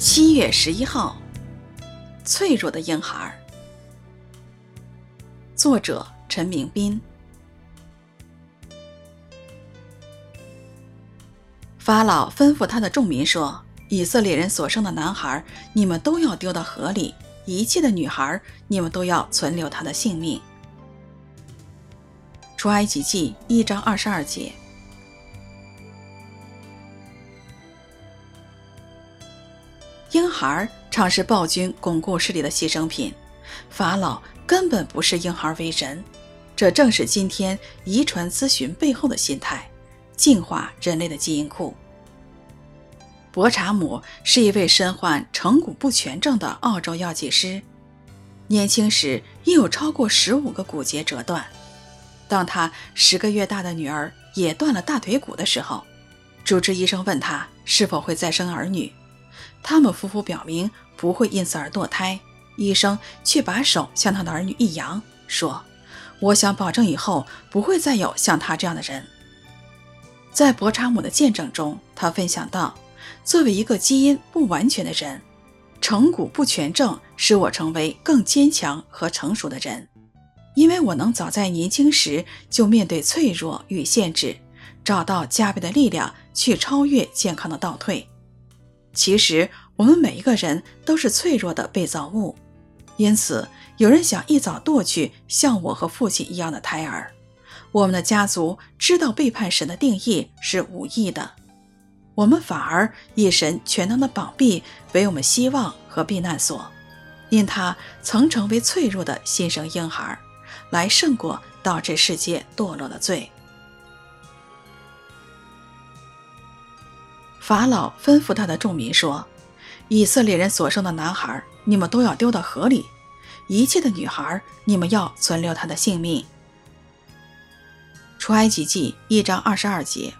七月十一号，脆弱的婴孩。作者：陈明斌。法老吩咐他的众民说：“以色列人所生的男孩，你们都要丢到河里；一切的女孩，你们都要存留他的性命。”出埃及记一章二十二节。婴孩常是暴君巩固势力的牺牲品，法老根本不视婴孩为人，这正是今天遗传咨询背后的心态，净化人类的基因库。伯查姆是一位身患成骨不全症的澳洲药剂师，年轻时已有超过十五个骨节折断。当他十个月大的女儿也断了大腿骨的时候，主治医生问他是否会再生儿女。他们夫妇表明不会因此而堕胎，医生却把手向他的儿女一扬，说：“我想保证以后不会再有像他这样的人。”在伯查姆的见证中，他分享道：“作为一个基因不完全的人，成骨不全症使我成为更坚强和成熟的人，因为我能早在年轻时就面对脆弱与限制，找到加倍的力量去超越健康的倒退。”其实，我们每一个人都是脆弱的被造物，因此有人想一早夺去像我和父亲一样的胎儿。我们的家族知道背叛神的定义是无益的，我们反而以神全能的膀臂为我们希望和避难所，因他曾成为脆弱的新生婴孩，来胜过导致世界堕落的罪。法老吩咐他的众民说：“以色列人所生的男孩，你们都要丢到河里；一切的女孩，你们要存留她的性命。”出埃及记一章二十二节。